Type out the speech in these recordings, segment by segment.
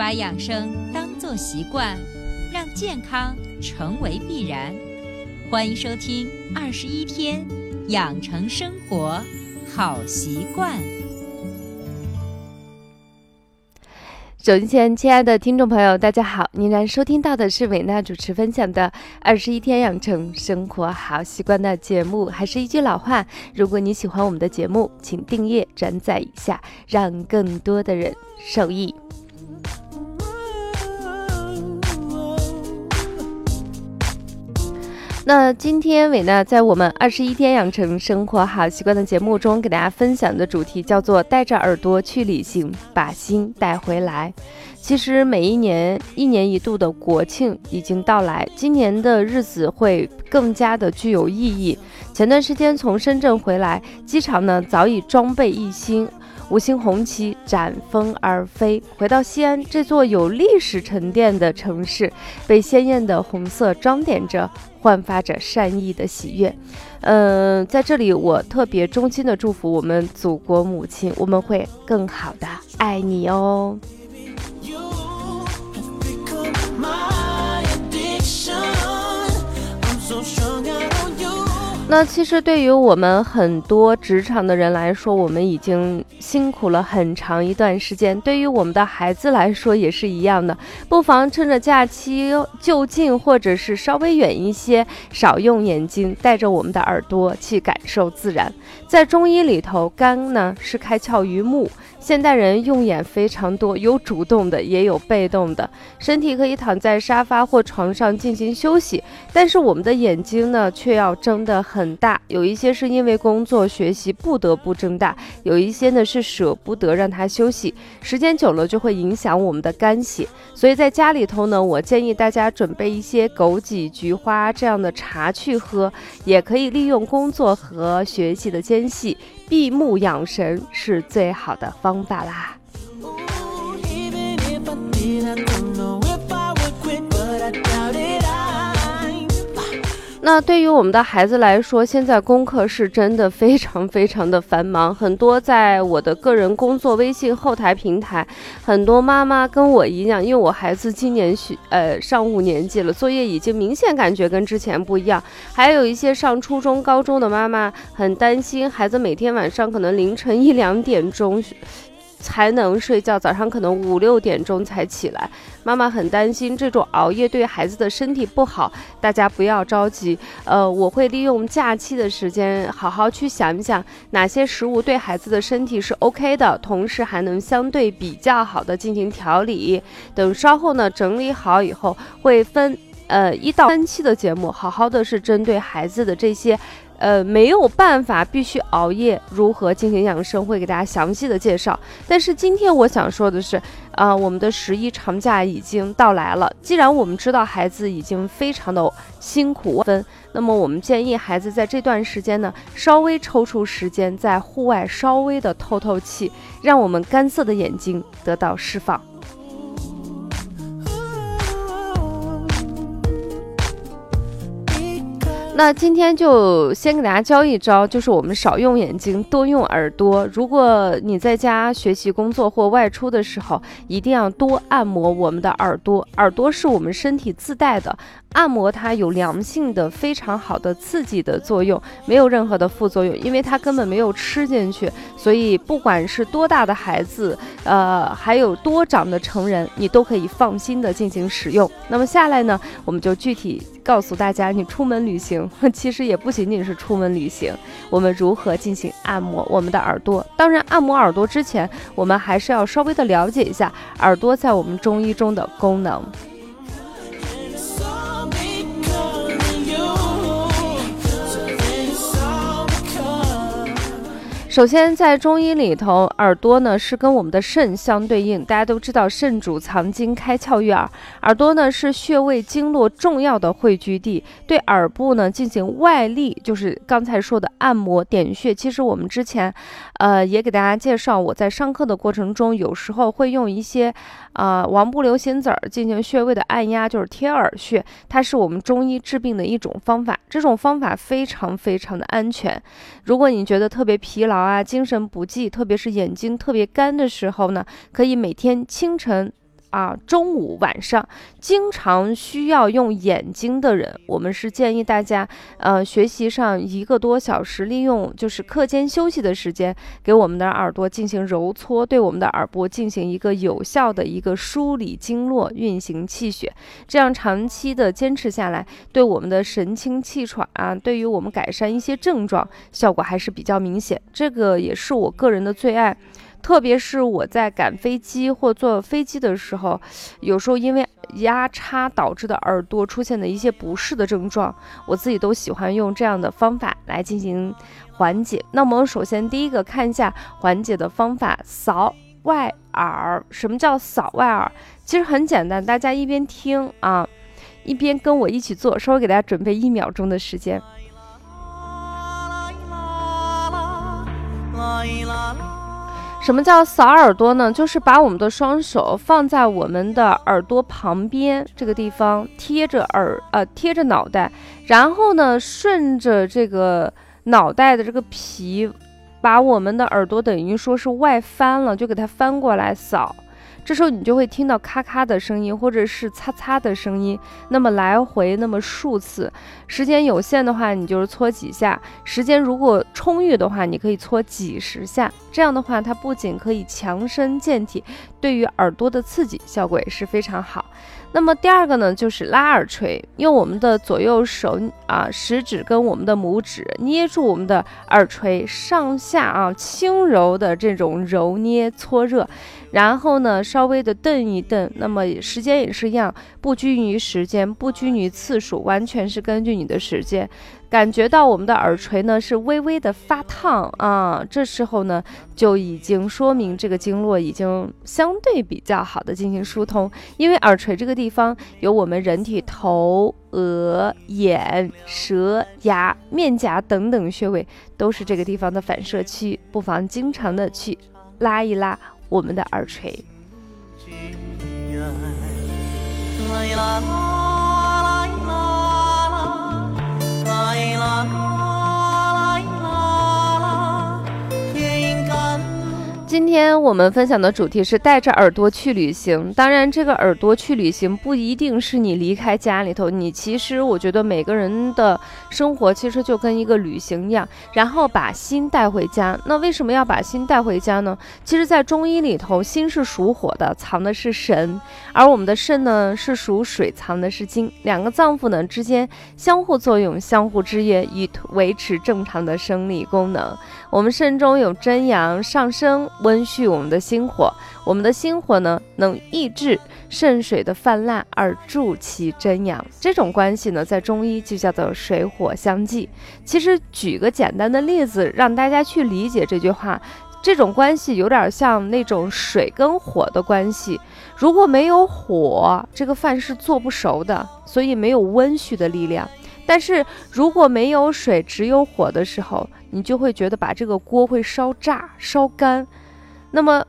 把养生当作习惯，让健康成为必然。欢迎收听《二十一天养成生活好习惯》。手机前，亲爱的听众朋友，大家好！您然收听到的是伟娜主持分享的《二十一天养成生活好习惯》的节目。还是一句老话，如果你喜欢我们的节目，请订阅、转载一下，让更多的人受益。那今天伟娜在我们二十一天养成生活好习惯的节目中，给大家分享的主题叫做“带着耳朵去旅行，把心带回来”。其实每一年一年一度的国庆已经到来，今年的日子会更加的具有意义。前段时间从深圳回来，机场呢早已装备一新。五星红旗展风而飞，回到西安这座有历史沉淀的城市，被鲜艳的红色装点着，焕发着善意的喜悦。嗯，在这里我特别衷心的祝福我们祖国母亲，我们会更好的爱你哦。那其实对于我们很多职场的人来说，我们已经辛苦了很长一段时间。对于我们的孩子来说也是一样的，不妨趁着假期就近或者是稍微远一些，少用眼睛，带着我们的耳朵去感受自然。在中医里头，肝呢是开窍于目。现代人用眼非常多，有主动的，也有被动的。身体可以躺在沙发或床上进行休息，但是我们的眼睛呢，却要睁得很大。有一些是因为工作学习不得不睁大，有一些呢是舍不得让它休息。时间久了就会影响我们的肝血，所以在家里头呢，我建议大家准备一些枸杞、菊花这样的茶去喝，也可以利用工作和学习的间隙。闭目养神是最好的方法啦。那对于我们的孩子来说，现在功课是真的非常非常的繁忙。很多在我的个人工作微信后台平台，很多妈妈跟我一样，因为我孩子今年学呃上五年级了，作业已经明显感觉跟之前不一样。还有一些上初中、高中的妈妈很担心孩子每天晚上可能凌晨一两点钟。才能睡觉，早上可能五六点钟才起来。妈妈很担心这种熬夜对孩子的身体不好，大家不要着急。呃，我会利用假期的时间，好好去想一想哪些食物对孩子的身体是 OK 的，同时还能相对比较好的进行调理。等稍后呢整理好以后，会分呃一到三期的节目，好好的是针对孩子的这些。呃，没有办法，必须熬夜。如何进行养生，会给大家详细的介绍。但是今天我想说的是，啊，我们的十一长假已经到来了。既然我们知道孩子已经非常的辛苦分，那么我们建议孩子在这段时间呢，稍微抽出时间在户外稍微的透透气，让我们干涩的眼睛得到释放。那今天就先给大家教一招，就是我们少用眼睛，多用耳朵。如果你在家学习、工作或外出的时候，一定要多按摩我们的耳朵。耳朵是我们身体自带的。按摩它有良性的、非常好的刺激的作用，没有任何的副作用，因为它根本没有吃进去，所以不管是多大的孩子，呃，还有多长的成人，你都可以放心的进行使用。那么下来呢，我们就具体告诉大家，你出门旅行，其实也不仅仅是出门旅行，我们如何进行按摩我们的耳朵。当然，按摩耳朵之前，我们还是要稍微的了解一下耳朵在我们中医中的功能。首先，在中医里头，耳朵呢是跟我们的肾相对应。大家都知道，肾主藏精，开窍于耳。耳朵呢是穴位经络重要的汇聚地。对耳部呢进行外力，就是刚才说的按摩点穴。其实我们之前，呃，也给大家介绍，我在上课的过程中，有时候会用一些。啊，王不留行子儿进行穴位的按压，就是贴耳穴，它是我们中医治病的一种方法。这种方法非常非常的安全。如果你觉得特别疲劳啊，精神不济，特别是眼睛特别干的时候呢，可以每天清晨。啊，中午、晚上经常需要用眼睛的人，我们是建议大家，呃，学习上一个多小时，利用就是课间休息的时间，给我们的耳朵进行揉搓，对我们的耳部进行一个有效的一个梳理经络、运行气血，这样长期的坚持下来，对我们的神清气喘啊，对于我们改善一些症状，效果还是比较明显。这个也是我个人的最爱。特别是我在赶飞机或坐飞机的时候，有时候因为压差导致的耳朵出现的一些不适的症状，我自己都喜欢用这样的方法来进行缓解。那么，首先第一个看一下缓解的方法，扫外耳。什么叫扫外耳？其实很简单，大家一边听啊，一边跟我一起做，稍微给大家准备一秒钟的时间。什么叫扫耳朵呢？就是把我们的双手放在我们的耳朵旁边这个地方，贴着耳呃贴着脑袋，然后呢顺着这个脑袋的这个皮，把我们的耳朵等于说是外翻了，就给它翻过来扫。这时候你就会听到咔咔的声音，或者是擦擦的声音。那么来回那么数次，时间有限的话，你就是搓几下；时间如果充裕的话，你可以搓几十下。这样的话，它不仅可以强身健体，对于耳朵的刺激效果也是非常好。那么第二个呢，就是拉耳垂，用我们的左右手啊，食指跟我们的拇指捏住我们的耳垂，上下啊轻柔的这种揉捏搓热，然后呢稍微的蹬一蹬。那么时间也是一样，不拘于时间，不拘于次数，完全是根据你的时间。感觉到我们的耳垂呢是微微的发烫啊，这时候呢就已经说明这个经络已经相对比较好的进行疏通，因为耳垂这个地方有我们人体头、额、眼、舌、牙、面颊等等穴位，都是这个地方的反射区，不妨经常的去拉一拉我们的耳垂。今天我们分享的主题是带着耳朵去旅行。当然，这个耳朵去旅行不一定是你离开家里头。你其实，我觉得每个人的生活其实就跟一个旅行一样，然后把心带回家。那为什么要把心带回家呢？其实，在中医里头，心是属火的，藏的是神；而我们的肾呢是属水，藏的是精。两个脏腑呢之间相互作用、相互制约，以维持正常的生理功能。我们肾中有真阳上升。温煦我们的心火，我们的心火呢，能抑制肾水的泛滥而助其真阳。这种关系呢，在中医就叫做水火相济。其实举个简单的例子，让大家去理解这句话，这种关系有点像那种水跟火的关系。如果没有火，这个饭是做不熟的，所以没有温煦的力量。但是如果没有水，只有火的时候，你就会觉得把这个锅会烧炸、烧干。那么，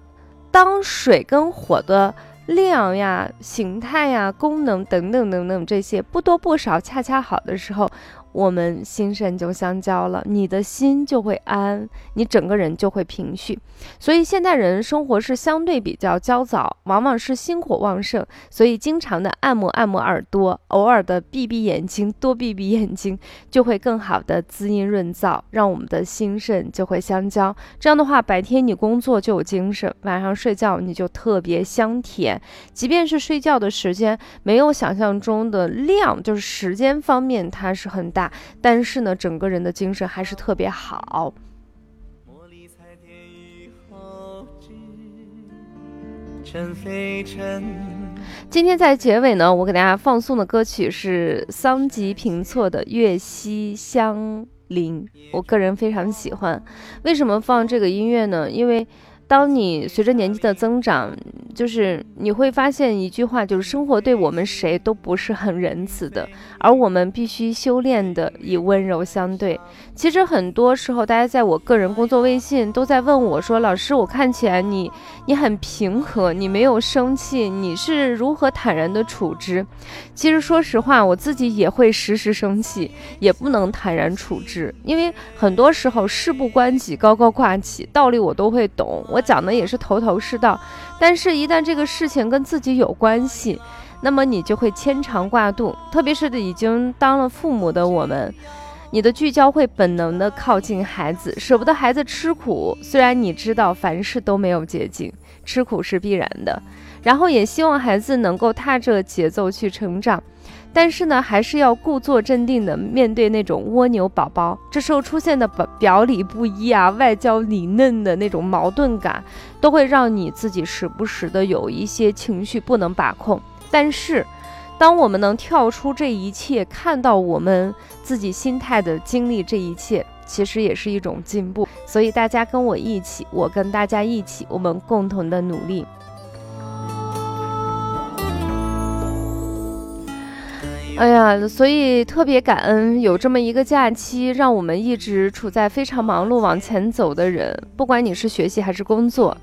当水跟火的量呀、形态呀、功能等等等等这些不多不少、恰恰好的时候。我们心肾就相交了，你的心就会安，你整个人就会平绪。所以现代人生活是相对比较焦躁，往往是心火旺盛，所以经常的按摩按摩耳朵，偶尔的闭闭眼睛，多闭闭眼睛，就会更好的滋阴润燥，让我们的心肾就会相交。这样的话，白天你工作就有精神，晚上睡觉你就特别香甜。即便是睡觉的时间没有想象中的量，就是时间方面它是很大。但是呢，整个人的精神还是特别好。今天在结尾呢，我给大家放送的歌曲是桑吉平措的《月夕相邻》，我个人非常喜欢。为什么放这个音乐呢？因为当你随着年纪的增长，就是你会发现一句话，就是生活对我们谁都不是很仁慈的，而我们必须修炼的以温柔相对。其实很多时候，大家在我个人工作微信都在问我说：“老师，我看起来你你很平和，你没有生气，你是如何坦然的处之？”其实说实话，我自己也会时时生气，也不能坦然处之，因为很多时候事不关己高高挂起，道理我都会懂，我讲的也是头头是道。但是，一旦这个事情跟自己有关系，那么你就会牵肠挂肚。特别是已经当了父母的我们，你的聚焦会本能的靠近孩子，舍不得孩子吃苦。虽然你知道凡事都没有捷径，吃苦是必然的，然后也希望孩子能够踏着节奏去成长。但是呢，还是要故作镇定的面对那种蜗牛宝宝，这时候出现的表表里不一啊，外焦里嫩的那种矛盾感，都会让你自己时不时的有一些情绪不能把控。但是，当我们能跳出这一切，看到我们自己心态的经历这一切，其实也是一种进步。所以大家跟我一起，我跟大家一起，我们共同的努力。哎呀，所以特别感恩有这么一个假期，让我们一直处在非常忙碌往前走的人，不管你是学习还是工作，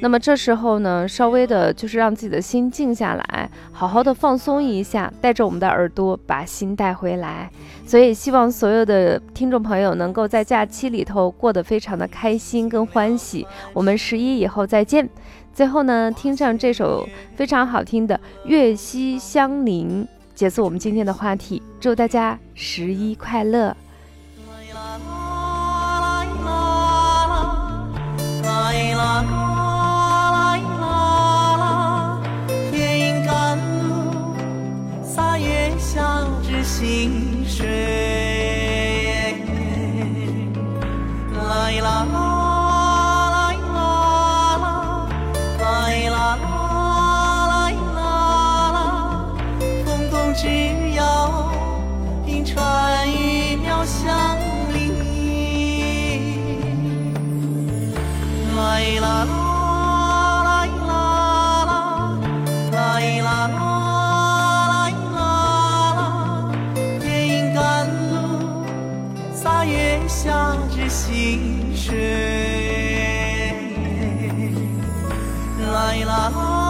那么这时候呢，稍微的就是让自己的心静下来，好好的放松一下，带着我们的耳朵把心带回来。所以希望所有的听众朋友能够在假期里头过得非常的开心跟欢喜。我们十一以后再见。最后呢，听上这首非常好听的《月夕相邻》。结束我们今天的话题，祝大家十一快乐。天知心水，心水，啦啦。